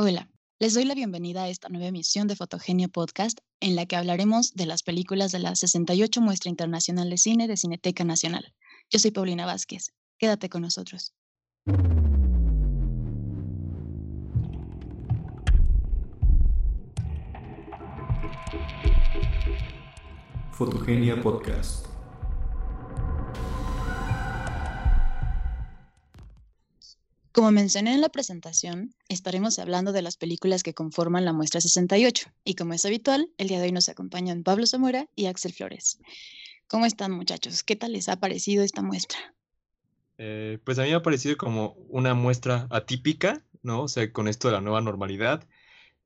Hola, les doy la bienvenida a esta nueva emisión de Fotogenia Podcast, en la que hablaremos de las películas de la 68 Muestra Internacional de Cine de Cineteca Nacional. Yo soy Paulina Vázquez. Quédate con nosotros. Fotogenia Podcast. Como mencioné en la presentación, estaremos hablando de las películas que conforman la muestra 68 y como es habitual, el día de hoy nos acompañan Pablo Zamora y Axel Flores. ¿Cómo están muchachos? ¿Qué tal les ha parecido esta muestra? Eh, pues a mí me ha parecido como una muestra atípica, ¿no? O sea, con esto de la nueva normalidad,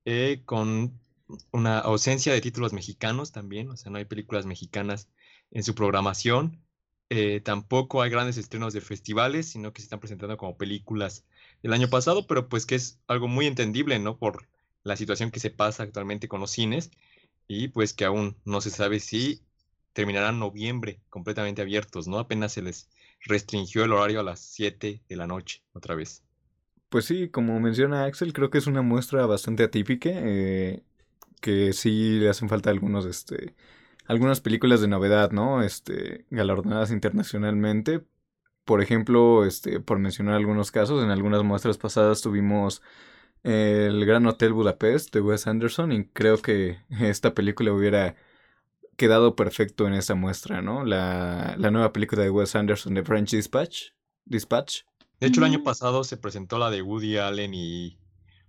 eh, con una ausencia de títulos mexicanos también, o sea, no hay películas mexicanas en su programación, eh, tampoco hay grandes estrenos de festivales, sino que se están presentando como películas del año pasado, pero pues que es algo muy entendible, ¿no? Por la situación que se pasa actualmente con los cines y pues que aún no se sabe si terminarán noviembre completamente abiertos, ¿no? Apenas se les restringió el horario a las 7 de la noche otra vez. Pues sí, como menciona Axel, creo que es una muestra bastante atípica, eh, que sí le hacen falta algunos, este, algunas películas de novedad, ¿no? Este, galardonadas internacionalmente. Por ejemplo, este, por mencionar algunos casos, en algunas muestras pasadas tuvimos el Gran Hotel Budapest de Wes Anderson y creo que esta película hubiera quedado perfecto en esa muestra, ¿no? La, la nueva película de Wes Anderson de French Dispatch. Dispatch. De hecho, el año pasado se presentó la de Woody Allen y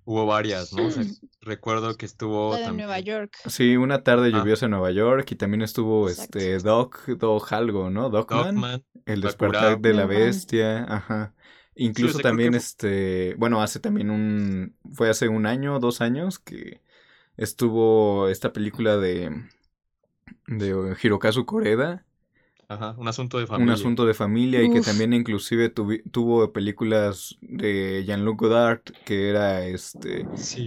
Hubo varias, ¿no? recuerdo que estuvo. La de Nueva York. Sí, una tarde ah. lluviosa en Nueva York y también estuvo este Doc, Doc algo, ¿no? Docman. el despertar de la bestia, ajá. Incluso también este, bueno, hace también un, fue hace un año, dos años que estuvo esta película de, de Hirokazu Koreda, Ajá, un asunto de familia. Un asunto de familia y que también inclusive tuvo películas de Jean-Luc Godard, que era este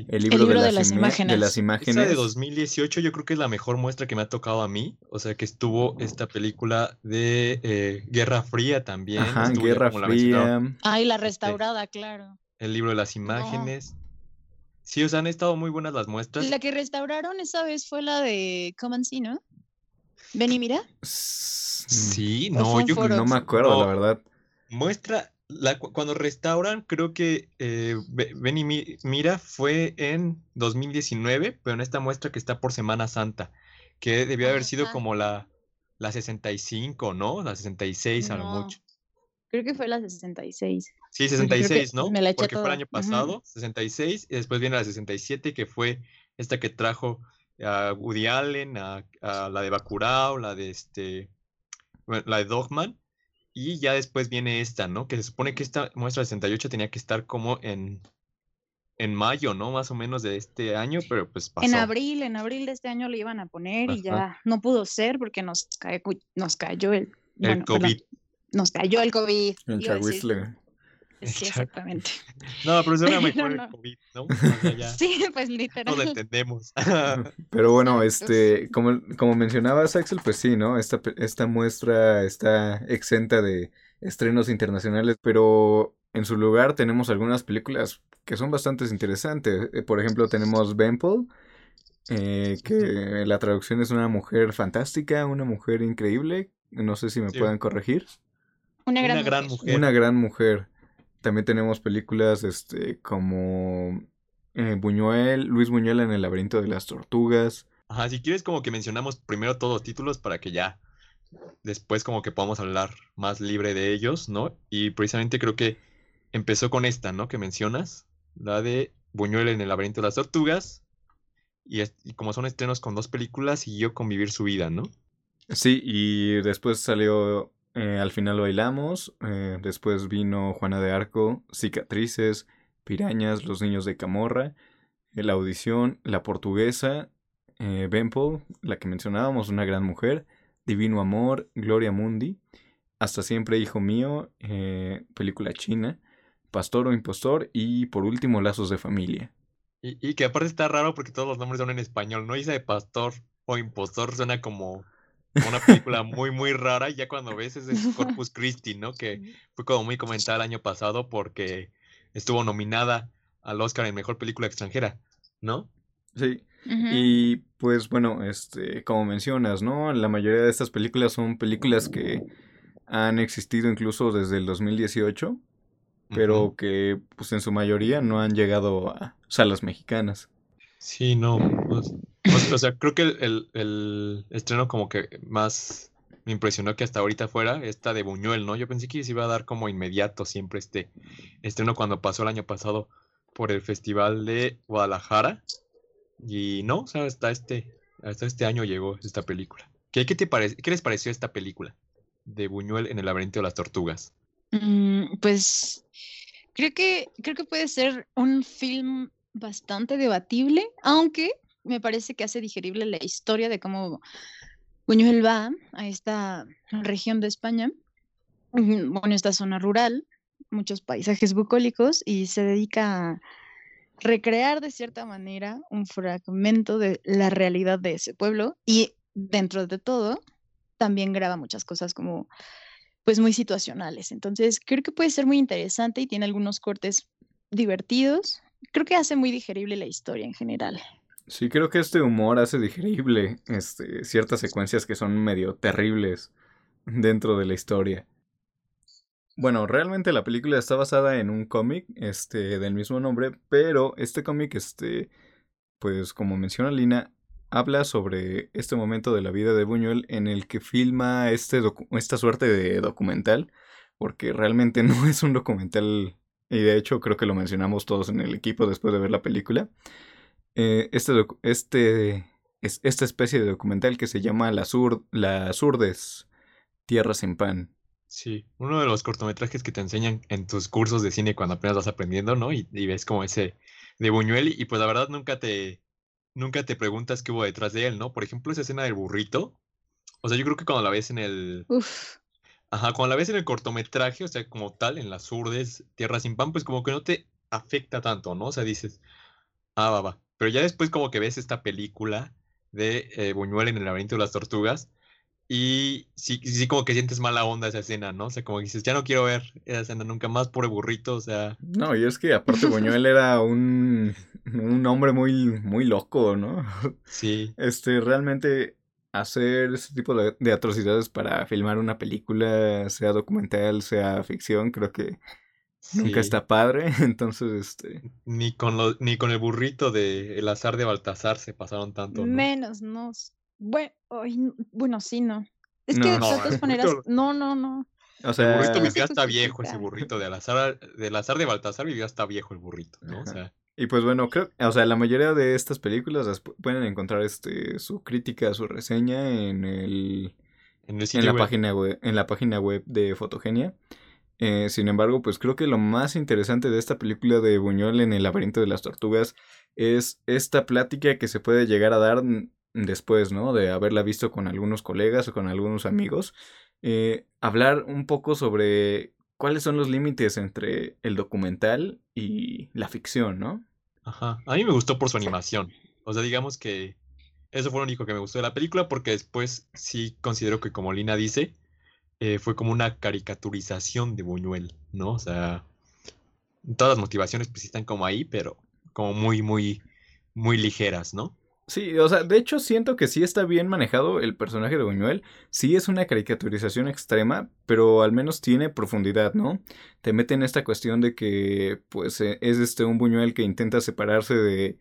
el, libro de, las imágenes. de las imágenes. Esa de 2018 yo creo que es la mejor muestra que me ha tocado a mí. O sea, que estuvo esta película de eh, Guerra Fría también. Ajá, Guerra Fría. Ah, la restaurada, claro. El libro de las imágenes. Sí, o sea, han estado muy buenas las muestras. La que restauraron esa vez fue la de Comancy, ¿no? Ven y mira. Sí, no, yo no me acuerdo, la verdad. Muestra, la, cuando restauran, creo que eh, Ven y Mira fue en 2019, pero en esta muestra que está por Semana Santa, que debió haber sido como la, la 65, ¿no? La 66 a lo mucho. Creo que fue la 66. Sí, 66, ¿no? Porque fue el año pasado, 66, y después viene la 67, que fue esta que trajo a Woody Allen, a, la de Bacurau, la de este, la de Dogman, y ya después viene esta, ¿no? Que se supone que esta muestra 68 tenía que estar como en, en mayo, ¿no? Más o menos de este año, pero pues pasó. En abril, en abril de este año le iban a poner y ya no pudo ser porque nos, nos cayó el... El COVID. nos cayó el COVID. El Sí, exactamente. No, pero suena mejor el COVID, ¿no? sí, pues literal. No lo entendemos. pero bueno, este, como, como mencionabas, Axel, pues sí, ¿no? Esta, esta muestra está exenta de estrenos internacionales, pero en su lugar tenemos algunas películas que son bastante interesantes. Eh, por ejemplo, tenemos Bemple, eh, que la traducción es una mujer fantástica, una mujer increíble. No sé si me pueden corregir. Una gran, mujer. Una gran mujer. También tenemos películas este, como eh, Buñuel, Luis Buñuel en el laberinto de las tortugas. Ajá, si quieres como que mencionamos primero todos los títulos para que ya después como que podamos hablar más libre de ellos, ¿no? Y precisamente creo que empezó con esta, ¿no? Que mencionas, la de Buñuel en el laberinto de las tortugas. Y, y como son estrenos con dos películas, siguió con Vivir su vida, ¿no? Sí, y después salió eh, al final bailamos. Eh, después vino Juana de Arco, Cicatrices, Pirañas, Los Niños de Camorra, La Audición, La Portuguesa, eh, la que mencionábamos, Una Gran Mujer, Divino Amor, Gloria Mundi, Hasta Siempre Hijo Mío, película china, Pastor o Impostor y por último Lazos de Familia. Y, y que aparte está raro porque todos los nombres son en español, ¿no? Dice de Pastor o Impostor suena como una película muy, muy rara. Y ya cuando ves ese Corpus Christi, ¿no? Que fue como muy comentada el año pasado porque estuvo nominada al Oscar en Mejor Película Extranjera, ¿no? Sí. Y pues bueno, este, como mencionas, ¿no? La mayoría de estas películas son películas que han existido incluso desde el 2018, pero que pues en su mayoría no han llegado a salas mexicanas. Sí, no. Pues, o sea, creo que el, el, estreno como que más me impresionó que hasta ahorita fuera esta de Buñuel, ¿no? Yo pensé que se iba a dar como inmediato siempre este estreno cuando pasó el año pasado por el Festival de Guadalajara. Y no, o sea, hasta este, hasta este año llegó esta película. ¿Qué, qué te parece, ¿Qué les pareció esta película de Buñuel en el laberinto de las tortugas? Mm, pues creo que, creo que puede ser un film bastante debatible, aunque me parece que hace digerible la historia de cómo Buñuel va a esta región de España, bueno, esta zona rural, muchos paisajes bucólicos, y se dedica a recrear de cierta manera un fragmento de la realidad de ese pueblo y dentro de todo también graba muchas cosas como pues muy situacionales. Entonces, creo que puede ser muy interesante y tiene algunos cortes divertidos. Creo que hace muy digerible la historia en general. Sí, creo que este humor hace digerible este, ciertas secuencias que son medio terribles dentro de la historia. Bueno, realmente la película está basada en un cómic este, del mismo nombre, pero este cómic, este, pues como menciona Lina, habla sobre este momento de la vida de Buñuel en el que filma este esta suerte de documental, porque realmente no es un documental, y de hecho creo que lo mencionamos todos en el equipo después de ver la película. Eh, este, este, es, esta especie de documental que se llama Las, Ur Las Urdes, Tierra sin Pan. Sí, uno de los cortometrajes que te enseñan en tus cursos de cine cuando apenas vas aprendiendo, ¿no? Y, ves como ese de Buñuel y pues la verdad nunca te, nunca te preguntas qué hubo detrás de él, ¿no? Por ejemplo, esa escena del burrito. O sea, yo creo que cuando la ves en el... Uf. Ajá, cuando la ves en el cortometraje, o sea, como tal, en las urdes, Tierra sin pan, pues como que no te afecta tanto, ¿no? O sea, dices, ah, va, va. Pero ya después como que ves esta película de eh, Buñuel en el laberinto de las tortugas y sí, sí, como que sientes mala onda esa escena, ¿no? O sea, como que dices, ya no quiero ver esa escena nunca más, por el burrito, o sea. No, y es que aparte Buñuel era un, un hombre muy, muy loco, ¿no? Sí. Este, realmente hacer ese tipo de, atrocidades para filmar una película, sea documental, sea ficción, creo que nunca está padre. Entonces, este. Ni con lo, ni con el burrito de El azar de Baltasar se pasaron tanto. ¿no? Menos, no. Bueno, bueno, sí, no. Es que de todas maneras, no, no, no. O sea, el burrito vivía hasta viejo ese burrito. De azar, del azar de Baltasar vivía hasta viejo el burrito, ¿no? O sea. Y pues bueno, creo, o sea, la mayoría de estas películas pueden encontrar este su crítica, su reseña en el en, la página web, en la página web de Fotogenia. Eh, sin embargo, pues creo que lo más interesante de esta película de Buñuel en el laberinto de las tortugas es esta plática que se puede llegar a dar después, ¿no? De haberla visto con algunos colegas o con algunos amigos, eh, hablar un poco sobre cuáles son los límites entre el documental y la ficción, ¿no? Ajá. A mí me gustó por su animación. O sea, digamos que eso fue lo único que me gustó de la película porque después sí considero que, como Lina dice, eh, fue como una caricaturización de Buñuel, ¿no? O sea, todas las motivaciones pues están como ahí, pero como muy, muy, muy ligeras, ¿no? Sí, o sea, de hecho siento que sí está bien manejado el personaje de Buñuel. Sí es una caricaturización extrema, pero al menos tiene profundidad, ¿no? Te mete en esta cuestión de que, pues, eh, es este un Buñuel que intenta separarse de,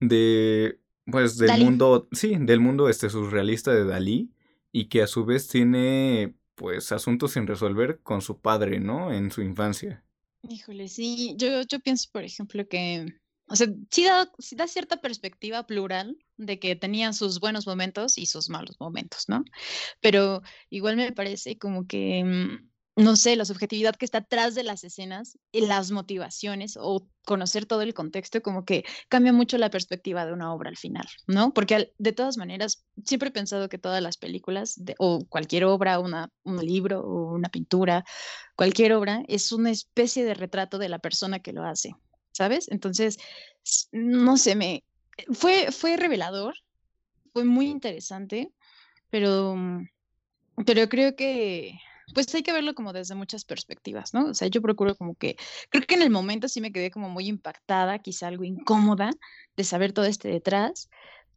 de, pues, del mundo, sí, del mundo este surrealista de Dalí y que a su vez tiene, pues, asuntos sin resolver con su padre, ¿no? En su infancia. Híjole, sí, yo, yo pienso, por ejemplo, que o sea, sí da, cierta perspectiva plural de que tenía sus buenos momentos y sus malos momentos, ¿no? Pero igual me parece como que, mm, no sé, la subjetividad que está atrás de las escenas, y las motivaciones o conocer todo el contexto, como que cambia mucho la perspectiva de una obra al final, ¿no? Porque de todas maneras, siempre he pensado que todas las películas o cualquier obra, una, un libro o una pintura, cualquier obra es una especie de retrato de la persona que lo hace. ¿sabes? Entonces, no sé, me fue, fue revelador, fue muy interesante, pero, pero creo que pues hay que verlo como desde muchas perspectivas, ¿no? O sea, yo procuro como que, creo que en el momento sí me quedé como muy impactada, quizá algo incómoda de saber todo este detrás.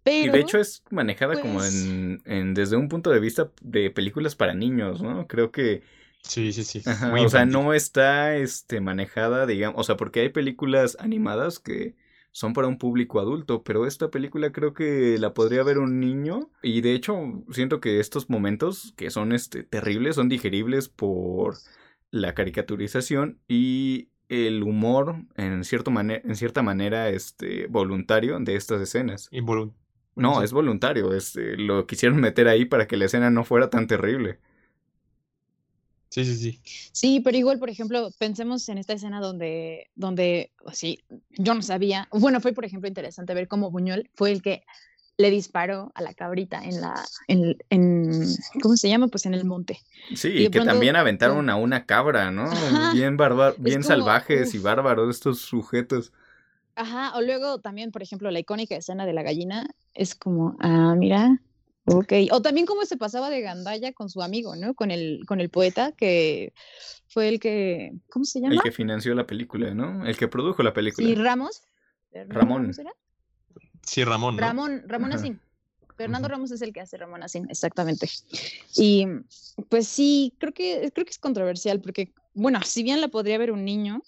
Pero, y de hecho es manejada como pues en, en, desde un punto de vista de películas para niños, ¿no? Creo que Sí, sí, sí. Ajá, o sea, no está este, manejada, digamos, o sea, porque hay películas animadas que son para un público adulto, pero esta película creo que la podría ver un niño y de hecho siento que estos momentos que son este, terribles son digeribles por la caricaturización y el humor en, cierto en cierta manera este, voluntario de estas escenas. No, es voluntario, este, lo quisieron meter ahí para que la escena no fuera tan terrible. Sí, sí, sí. Sí, pero igual, por ejemplo, pensemos en esta escena donde, donde, sí, yo no sabía, bueno, fue, por ejemplo, interesante ver cómo Buñuel fue el que le disparó a la cabrita en la, en, en ¿cómo se llama? Pues en el monte. Sí, Y que pronto, también aventaron a una cabra, ¿no? Ajá, Bien barbar, bien como, salvajes y bárbaros estos sujetos. Ajá, o luego también, por ejemplo, la icónica escena de la gallina es como, ah, mira, ok. O también cómo se pasaba de gandalla con su amigo, ¿no? Con el, con el poeta que fue el que, ¿cómo se El llama? que financió la película, ¿no? El que produjo la película. Sí, Ramos. ¿Fernando Ramón. Era? Sí, Ramón, ¿no? Ramón, Ramón Ajá. Asín. Fernando. Ramos es el que hace Ramón Asín, exactamente. Y pues sí, creo que, creo que es controversial porque, bueno, si bien la podría ver un niño,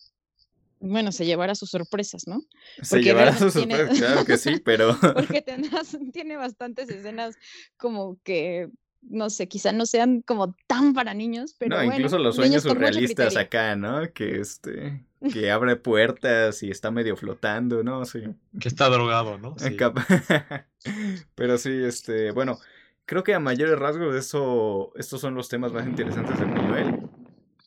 bueno, se llevará sus sorpresas, ¿no? Se porque llevará Vernon sus tiene- sorpresas, claro que sí, pero Porque tendrás- tiene bastantes escenas como que, no sé, quizá no sean como tan para niños, pero no, bueno, incluso los sueños surrealistas acá, ¿no? Que este, que abre puertas y está medio flotando, ¿no? Sí. Que está drogado, ¿no? Sí. Acá- Pero sí, este, bueno, creo que a mayores rasgos eso, estos son los temas más interesantes de Buñuel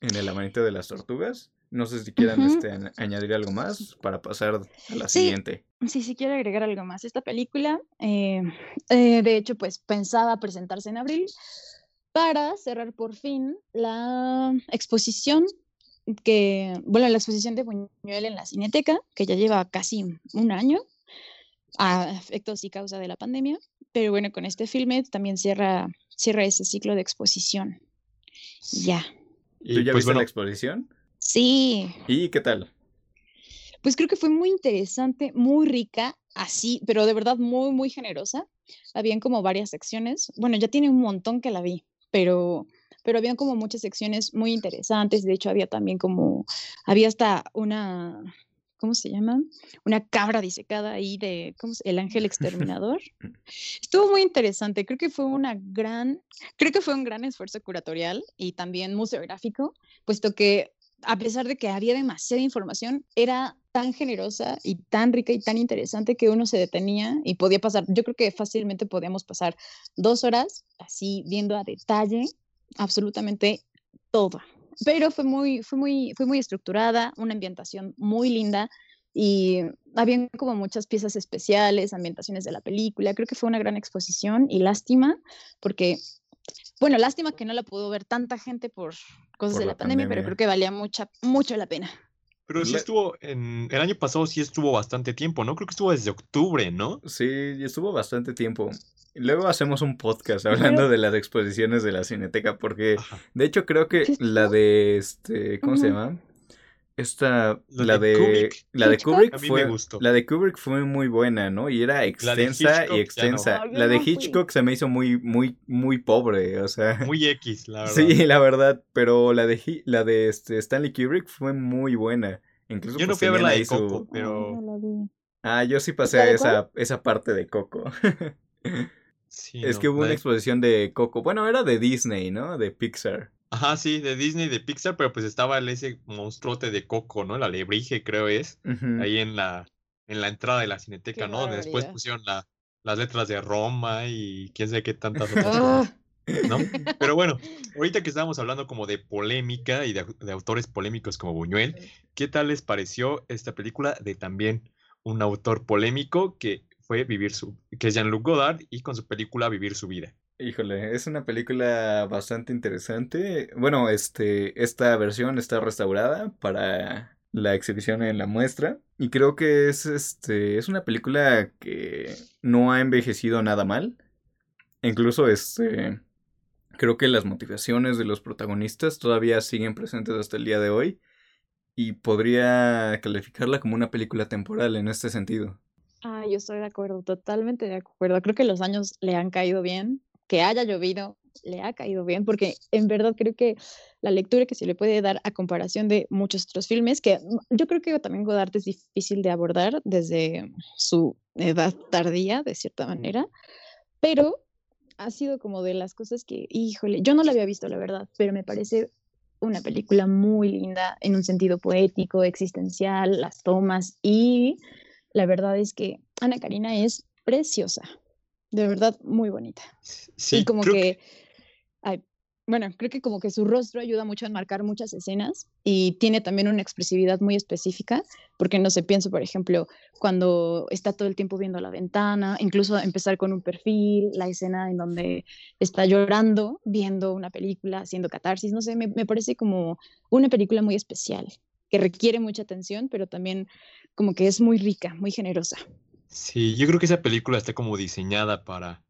en el amanito de las tortugas. No sé si quieran este, añ- añadir algo más para pasar a la Sí. siguiente. Sí, sí quiero agregar algo más. Esta película, eh, eh, de hecho, pues pensaba presentarse en abril para cerrar por fin la exposición que, bueno, la exposición de Buñuel en la Cineteca, que ya lleva casi un año, a efectos y causa de la pandemia, pero bueno, con este filme también cierra, cierra ese ciclo de exposición. Ya. Y ¿Tú ya pues viste bueno, la exposición? Sí, ¿Y qué tal? Pues creo que fue muy interesante, muy rica, así, pero de verdad muy, muy generosa. Habían como varias secciones. Bueno, ya tiene un montón que la vi, pero, pero habían como muchas secciones muy interesantes. De hecho, había también como, había hasta una, ¿cómo se llama? Una cabra disecada ahí de, ¿cómo se? El ángel exterminador. Estuvo muy interesante. Creo que fue una gran, creo que fue un gran esfuerzo curatorial y también museográfico, puesto que a pesar de que había demasiada información, era tan generosa y tan rica y tan interesante que uno se detenía y podía pasar, yo creo que fácilmente podíamos pasar dos horas así viendo a detalle absolutamente todo. Pero fue muy, fue muy, fue muy estructurada, una ambientación muy linda y habían como muchas piezas especiales, ambientaciones de la película. Creo que fue una gran exposición y lástima porque, bueno, lástima que no la pudo ver tanta gente por cosas Por de la la pandemia, pero pandemia. creo que valía mucha, mucho la pena. pero sí estuvo en el año pasado sí estuvo bastante tiempo, ¿no? Creo que estuvo desde octubre, ¿no? Sí, estuvo bastante tiempo. Luego hacemos un podcast hablando de las exposiciones de la Cineteca, porque Ajá. de hecho creo que la de este, ¿cómo se llama? Esta, La la de de, Kubrick. la de. Kubrick A mí me fue, gustó. la de Kubrick fue muy buena, ¿no? Y era extensa Hitchcock y extensa. no. Yo La de. Hitchcock se me hizo muy, muy, muy pobre, o sea. Muy X, la verdad. Sí, la verdad, pero la de la de este Stanley Kubrick fue muy buena. Incluso Yo no pues, fui a ver tenían la de su- Coco, pero. Ah, yo sí pasé ¿La a de esa, esa parte de Coco. sí, es no, que hubo una exposición de Coco. Bueno, era de Disney, ¿no? De Pixar. Ajá, sí, de Disney, de Pixar, pero pues estaba el ese monstruote de Coco, ¿no? La lebrige, creo es, ahí en la, en la entrada de la cineteca, Qué ¿no? Después pusieron la, las letras de Roma y quién sabe qué tantas otras ¿no? Pero bueno, ahorita que estábamos hablando como de polémica y de, de autores polémicos como Buñuel, ¿qué tal les pareció esta película de también un autor polémico que fue Vivir su, que es Jean-Luc Godard y con su película Vivir su vida? Híjole, es una película bastante interesante. Bueno, este, esta versión está restaurada para la exhibición en la muestra. Y creo que es este. Es una película que no ha envejecido nada mal. Incluso este. creo que las motivaciones de los protagonistas todavía siguen presentes hasta el día de hoy y podría calificarla como una película temporal en este sentido. Ah, yo estoy de acuerdo, totalmente de acuerdo. Creo que los años le han caído bien, que haya llovido le ha caído bien, porque en verdad creo que la lectura que se le puede dar a comparación de muchos otros filmes, que yo creo que también Godard es difícil de abordar desde su edad tardía, de cierta manera, pero ha sido como de las cosas que, híjole, yo no la había visto, la verdad, pero me parece una película muy linda en un sentido poético, existencial, las tomas y la verdad es que Ana Karina es preciosa, de verdad muy bonita. Sí, y como que, bueno, creo que como que su rostro ayuda mucho a marcar muchas escenas y tiene también una expresividad muy específica, porque no sé, pienso, por ejemplo, cuando está todo el tiempo viendo la ventana, incluso empezar con un perfil, la escena en donde está llorando, viendo una película, haciendo catarsis, no sé, me, me parece como una película muy especial, que requiere mucha atención, pero también como que es muy rica, muy generosa. Sí, yo creo que esa película está como diseñada para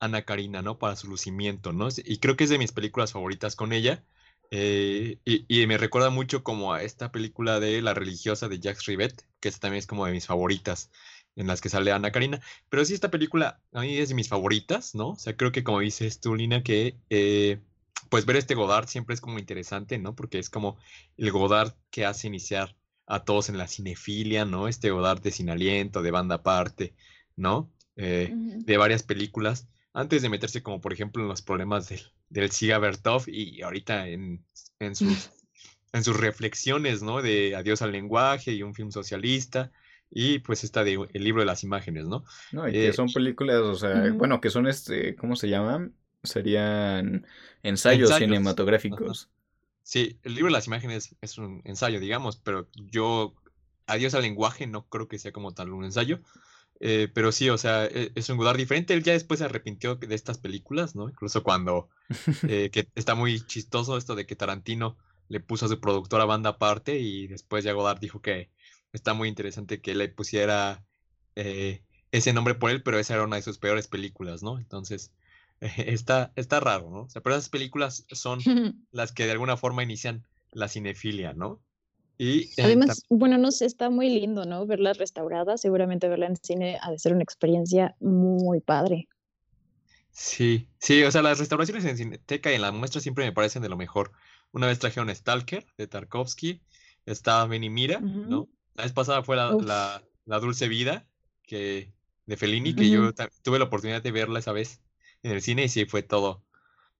Ana Karina, ¿no? Para su lucimiento, ¿no? Y creo que es de mis películas favoritas con ella. Eh, y, me recuerda mucho como a esta película de La religiosa de Jacques Rivet, que esta también es como de mis favoritas en las que sale Ana Karina. Pero sí, esta película a mí es de mis favoritas, ¿no? O sea, creo que como dices tú, Lina, que eh, pues ver este Godard siempre es como interesante, ¿no? Porque es como el Godard que hace iniciar a todos en la cinefilia, ¿no? Este Godard de Sin Aliento, de Banda Aparte, ¿no? Eh, de varias películas, antes de meterse como por ejemplo en los problemas del, del Siga Bertov y ahorita en, en, sus, en sus reflexiones, ¿no? De Adiós al lenguaje y un film socialista y pues esta de El libro de las imágenes, ¿no? No, y que eh, son películas, o sea, bueno, que son este, ¿cómo se llaman? Serían ensayos, cinematográficos. Sí, el libro de las imágenes es un ensayo, digamos, pero yo, adiós al lenguaje, no creo que sea como tal un ensayo. Eh, pero sí, o sea, e, es un Godard diferente. Él ya después se arrepintió de estas películas, ¿no? Incluso cuando, eh, que está muy chistoso esto de que Tarantino le puso a su productora banda aparte y después ya Godard dijo que está muy interesante que le pusiera eh, ese nombre por él, pero esa era una de sus peores películas, ¿no? Entonces, está, está raro, ¿no? O sea, pero esas películas son las que de alguna forma inician la cinefilia, ¿no? Y eh, además, bueno, no sé, está muy lindo, ¿no? Verlas restauradas, seguramente verla en cine ha de ser una experiencia muy padre. Sí, sí, o sea, las restauraciones en Cineteca y en la muestra siempre me parecen de lo mejor. Una vez trajeron Stalker de Tarkovsky, estaba Benny Mira, ¿no? La vez pasada fue la, la, Dulce Vida que, de Fellini, que yo tuve la oportunidad de verla esa vez en el cine y sí fue todo.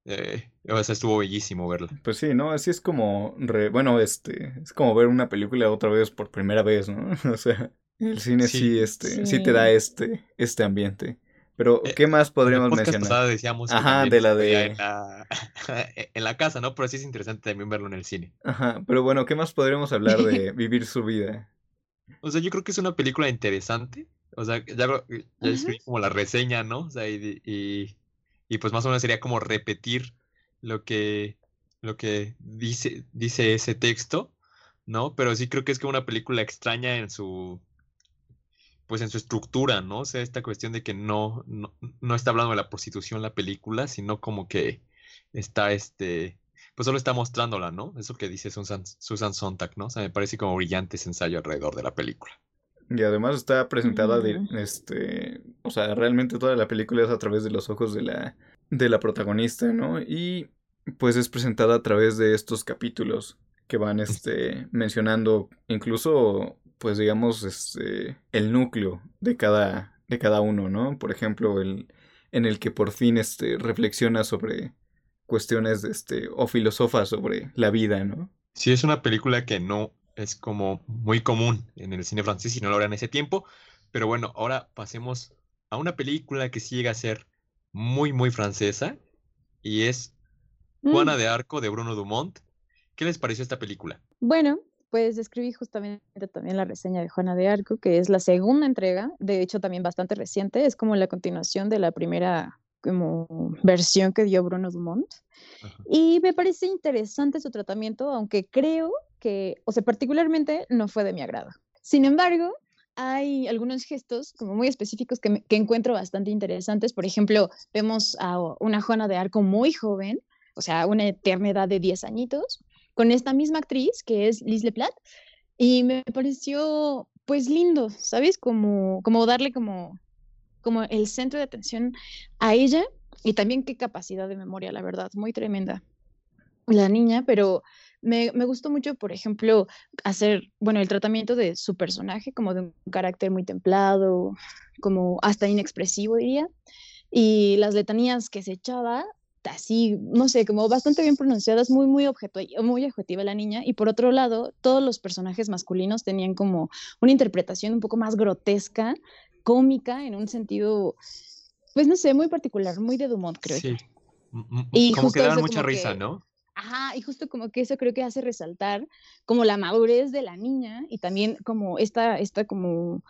Eh, o sea, estuvo bellísimo verla. Pues sí, ¿no? Así es como, bueno, este, es como ver una película otra vez por primera vez, ¿no? o sea, el cine sí, este, sí. te da este, este ambiente. Pero, eh, ¿qué más podríamos mencionar? decíamos Ajá, de la de... En la, en la, casa, ¿no? Pero sí es interesante también verlo en el cine. Ajá, pero bueno, ¿qué más podríamos hablar de vivir su vida? O sea, yo creo que es una película interesante. O sea, ya, ya escribí como la reseña, ¿no? O sea, y y pues más o menos sería como repetir lo que, lo que dice, dice ese texto, ¿no? Pero sí creo que es como una película extraña en su, pues en su estructura, ¿no? O sea, esta cuestión de que no, no, está hablando de la prostitución la película, sino como que está este, pues solo está mostrándola, ¿no? Eso que dice Susan, Susan Sontag, ¿no? O sea, me parece como brillante ese ensayo alrededor de la película. Y además está presentada de, este, o sea, realmente toda la película es a través de los ojos de la, de la protagonista, ¿no? Y pues es presentada a través de estos capítulos que van, este, mencionando incluso, pues digamos, este, el núcleo de cada, de cada uno, ¿no? Por ejemplo, el, en el que por fin, este, reflexiona sobre cuestiones, de este, o filosofa sobre la vida, ¿no? Sí, es una película que no es como muy común en el cine francés y no lo era en ese tiempo. Pero bueno, ahora pasemos a una película que sí llega a ser muy, muy francesa y es Juana mm. de Arco de Bruno Dumont. ¿Qué les pareció esta película? Bueno, pues escribí justamente también la reseña de Juana de Arco, que es la segunda entrega, de hecho también bastante reciente, es como la continuación de la primera como versión que dio Bruno Dumont. Y me parece interesante su tratamiento, aunque creo que, o sea, particularmente no fue de mi agrado. Sin embargo, hay algunos gestos como muy específicos que, que encuentro bastante interesantes. Por ejemplo, vemos a una Juana de Arco muy joven, o sea, una eternidad de 10 añitos, con esta misma actriz que es Liz Leplat, y me pareció pues lindo, ¿sabes? Como, como darle como, como el centro de atención a ella y también qué capacidad de memoria, la verdad, muy tremenda la niña, pero me, me, gustó mucho, por ejemplo, hacer, bueno, el tratamiento de su personaje como de un carácter muy templado, como hasta inexpresivo, diría, y las letanías que se echaba, así, no sé, como bastante bien pronunciadas, muy, muy, objeto, muy objetiva la niña, y por otro lado, todos los personajes masculinos tenían como una interpretación un poco más grotesca, cómica, en un sentido, pues no sé, muy particular, muy de Dumont, creo. Sí. Y como que daban mucha risa, ¿no? Ajá, y justo como que eso creo que hace resaltar como la madurez de la niña y también como esta, esta como,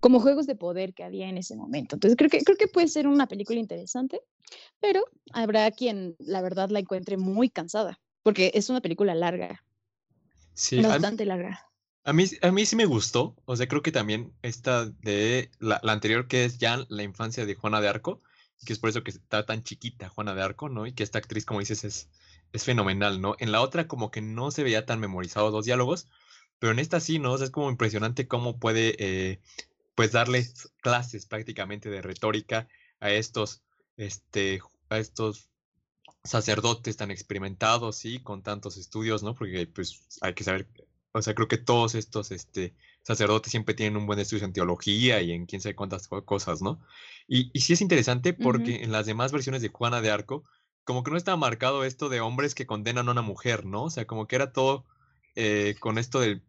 como juegos de poder que había en ese momento. Entonces creo que, creo que puede ser una película interesante, pero habrá quien la verdad la encuentre muy cansada, porque es una película larga. Sí, bastante larga. A mí, a mí sí me gustó, o sea, creo que también esta de la, la anterior que es ya la infancia de Juana de Arco, que es por eso que está tan chiquita Juana de Arco, ¿no? Y que esta actriz, como dices, es es fenomenal, ¿no? En la otra como que no se veía tan memorizado los diálogos, pero en esta sí, ¿no? es como impresionante cómo puede, eh, pues, darle clases prácticamente de retórica a estos, este, a estos sacerdotes tan experimentados, sí, con tantos estudios, ¿no? Porque, pues, hay que saber, o sea, creo que todos estos, este, sacerdotes siempre tienen un buen estudio en teología y en quién sabe cuántas cosas, ¿no? Y, y sí es interesante porque en las demás versiones de Juana de Arco, como que no estaba marcado esto de hombres que condenan a una mujer, ¿no? O sea, como que era todo eh, con esto de,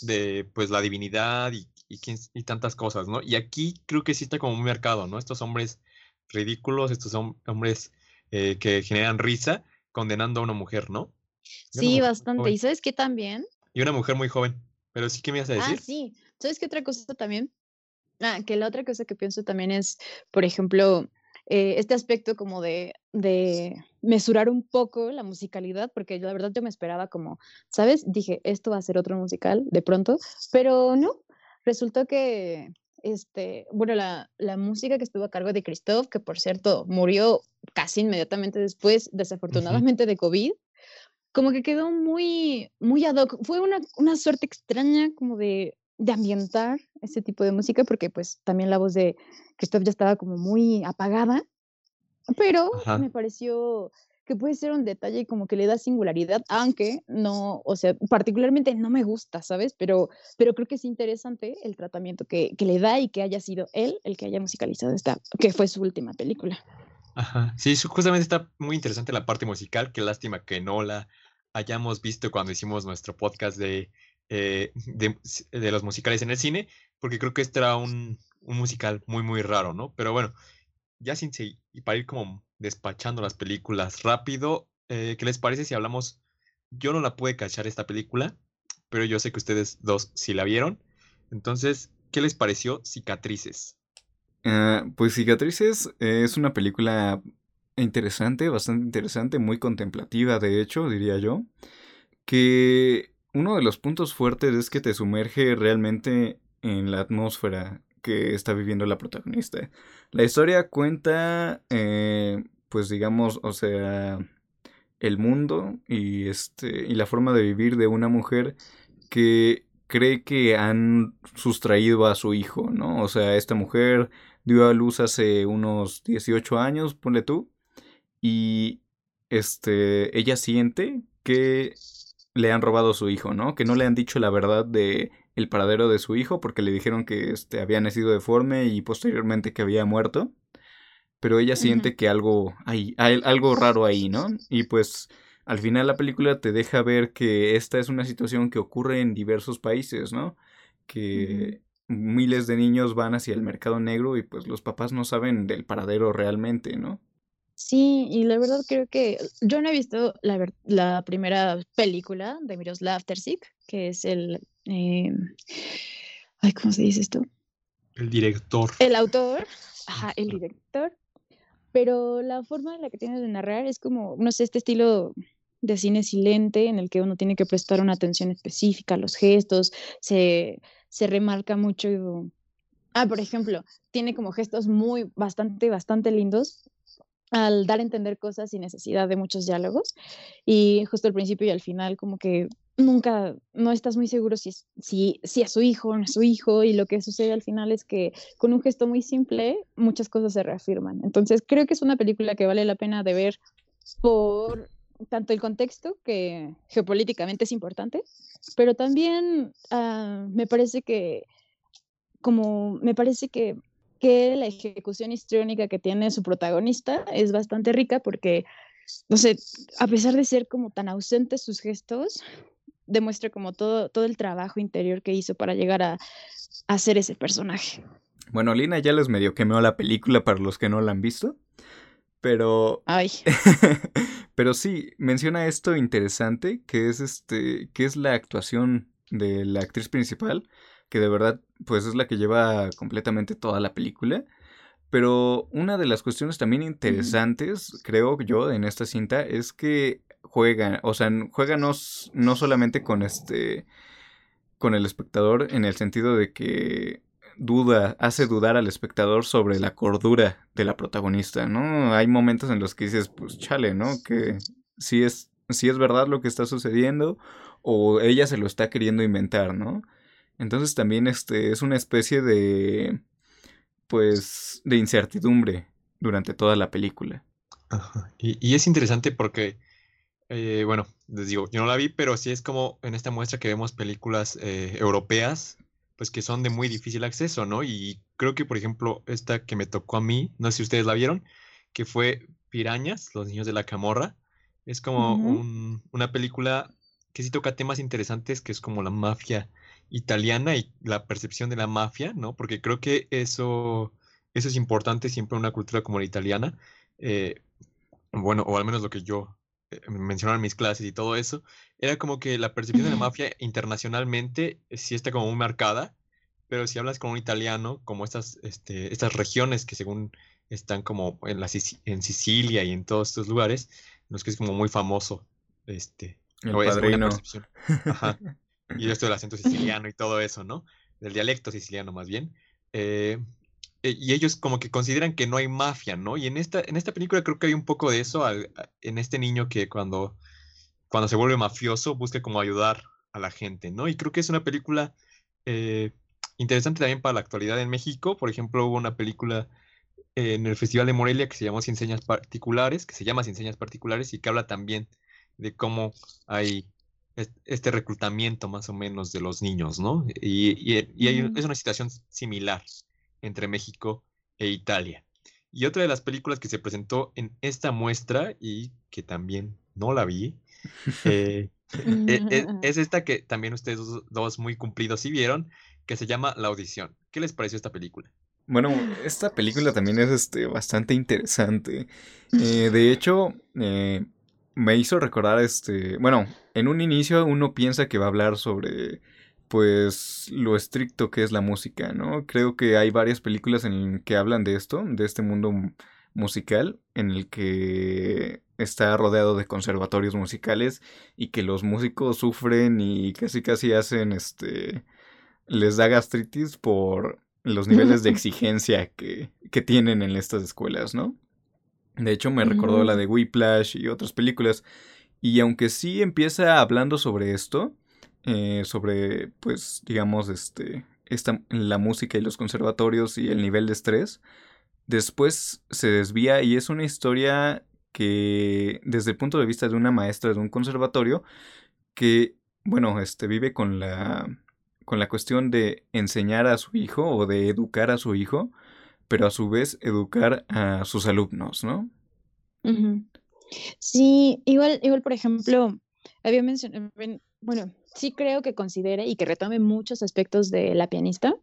de, pues, la divinidad y, y, tantas cosas, ¿no? Y aquí creo que sí está como muy marcado, ¿no? Estos hombres ridículos, estos hombres eh, que generan risa condenando a una mujer, ¿no? sí, bastante. ¿Y sabes qué también? Y una mujer muy joven. Pero sí que me ibas a ah, decir. Ah, sí. ¿Sabes qué otra cosa también? Ah, que la otra cosa que pienso también es, por ejemplo, eh, este aspecto como de, de, mesurar un poco la musicalidad, porque la verdad yo me esperaba como, ¿sabes? Dije, esto va a ser otro musical de pronto, pero no, resultó que, este, bueno, la, la música que estuvo a cargo de Christoph, que por cierto murió casi inmediatamente después, desafortunadamente, de COVID, como que quedó muy, muy ad hoc. Fue una, una suerte extraña como de de ambientar ese tipo de música, porque pues también la voz de Christoph ya estaba como muy apagada, pero me pareció que puede ser un detalle como que le da singularidad, aunque no, o sea, particularmente no me gusta, ¿sabes? Pero, pero creo que es interesante el tratamiento que, que le da y que haya sido él el que haya musicalizado esta, que fue su última película. Ajá, sí, justamente está muy interesante la parte musical, qué lástima que no la hayamos visto cuando hicimos nuestro podcast de eh, de, los musicales en el cine, porque creo que este era un, musical muy, muy raro, ¿no? Pero bueno, ya sin y para ir como despachando las películas rápido, eh, ¿qué les parece si hablamos? Yo no la pude cachar esta película, pero yo sé que ustedes dos sí la vieron. Entonces, ¿qué les pareció Cicatrices? Ah, pues Cicatrices es una película interesante, bastante interesante, muy contemplativa, de hecho, diría yo, que uno de los puntos fuertes es que te sumerge realmente en la atmósfera que está viviendo la protagonista. La historia cuenta, eh, pues digamos, o sea, el mundo y este y la forma de vivir de una mujer que cree que han sustraído a su hijo, ¿no? O sea, esta mujer dio a luz hace unos 18 años, ponle tú, y este ella siente que le han robado su hijo, ¿no? Que no le han dicho la verdad de el paradero de su hijo porque le dijeron que este, había nacido deforme y posteriormente que había muerto. Pero ella siente que algo hay, hay algo raro ahí, ¿no? Y pues al final la película te deja ver que esta es una situación que ocurre en diversos países, ¿no? Que miles de niños van hacia el mercado negro y pues los papás no saben del paradero realmente, ¿no? Sí, y la verdad creo que yo no he visto la, la primera película de Miroslav Tersik, que es el... Eh, ay, ¿cómo se dice esto? El director. El autor, ajá, el director. Pero la forma en la que tiene de narrar es como, no sé, este estilo de cine silente en el que uno tiene que prestar una atención específica a los gestos, se, se remarca mucho. Ah, por ejemplo, tiene como gestos muy, bastante, bastante lindos al dar a entender cosas sin necesidad de muchos diálogos. Y justo al principio y al final, como que nunca, no estás muy seguro si si, si es su hijo o no es su hijo. Y lo que sucede al final es que con un gesto muy simple, muchas cosas se reafirman. Entonces, creo que es una película que vale la pena de ver por tanto el contexto, que geopolíticamente es importante, pero también ah, me parece que, como me parece que que la ejecución histriónica que tiene su protagonista es bastante rica porque, no sé, a pesar de ser como tan ausentes sus gestos, demuestra como todo, todo el trabajo interior que hizo para llegar a, a ser ese personaje. Bueno, Lina ya les medio quemó la película para los que no la han visto. Pero. Ay. pero sí, menciona esto interesante, que es este. que es la actuación de la actriz principal que de verdad pues es la que lleva completamente toda la película. Pero una de las cuestiones también interesantes, creo yo, en esta cinta es que juegan, o sea, juega no, no solamente con este, con el espectador en el sentido de que duda, hace dudar al espectador sobre la cordura de la protagonista, ¿no? Hay momentos en los que dices, pues chale, ¿no? Que si es, si es verdad lo que está sucediendo o ella se lo está queriendo inventar, ¿no? Entonces también este es una especie de pues de incertidumbre durante toda la película. Y, es interesante porque, eh, bueno, les digo, yo no la vi, pero sí es como en esta muestra que vemos películas eh, europeas, pues que son de muy difícil acceso, ¿no? Y creo que, por ejemplo, esta que me tocó a mí, no sé si ustedes la vieron, que fue Pirañas, Los Niños de la Camorra, es como una película que sí toca temas interesantes, que es como la mafia italiana y la percepción de la mafia, ¿no? Porque creo que eso, eso es importante siempre en una cultura como la italiana. Eh, bueno, o al menos lo que yo eh, mencionaba en mis clases y todo eso, era como que la percepción de la mafia internacionalmente sí está como muy marcada, pero si hablas con un italiano, como estas, este, estas regiones que según están como en, la, en Sicilia y en todos estos lugares, en los que es como muy famoso, este, el padrino. Ajá. y esto del acento siciliano y todo eso, ¿no? Del dialecto siciliano más bien. Eh, eh, y ellos como que consideran que no hay mafia, ¿no? Y en esta, en esta película creo que hay un poco de eso, en este niño que cuando, cuando se vuelve mafioso busca como ayudar a la gente, ¿no? Y creo que es una película eh, interesante también para la actualidad en México. Por ejemplo, hubo una película en el Festival de Morelia que se llamó Sin Señas Particulares, que se llama Sin Señas Particulares y que habla también de cómo hay este reclutamiento más o menos de los niños, ¿no? Y, es una situación similar entre México e Italia. Y otra de las películas que se presentó en esta muestra y que también no la vi, eh, e, e, es, esta que también ustedes dos, muy cumplidos sí vieron, que se llama La Audición. ¿Qué les pareció esta película? Bueno, esta película también es este, bastante interesante. Eh, de hecho, eh, me hizo recordar este, bueno, en un inicio uno piensa que va a hablar sobre pues lo estricto que es la música, ¿no? Creo que hay varias películas en que hablan de esto, de este mundo musical en el que está rodeado de conservatorios musicales y que los músicos sufren y casi casi hacen este les da gastritis por los niveles de exigencia que, que tienen en estas escuelas, ¿no? De hecho, me recordó la de Whiplash y otras películas. Y aunque sí empieza hablando sobre esto, eh, sobre, pues, digamos, este, esta, la música y los conservatorios y el nivel de estrés, después se desvía y es una historia que, desde el punto de vista de una maestra de un conservatorio, que, bueno, este, vive con la, con la cuestión de enseñar a su hijo o de educar a su hijo pero a su vez educar a sus alumnos, ¿no? Sí, igual, igual, por ejemplo, había mencionado, bueno, sí creo que considere y que retome muchos aspectos de la pianista.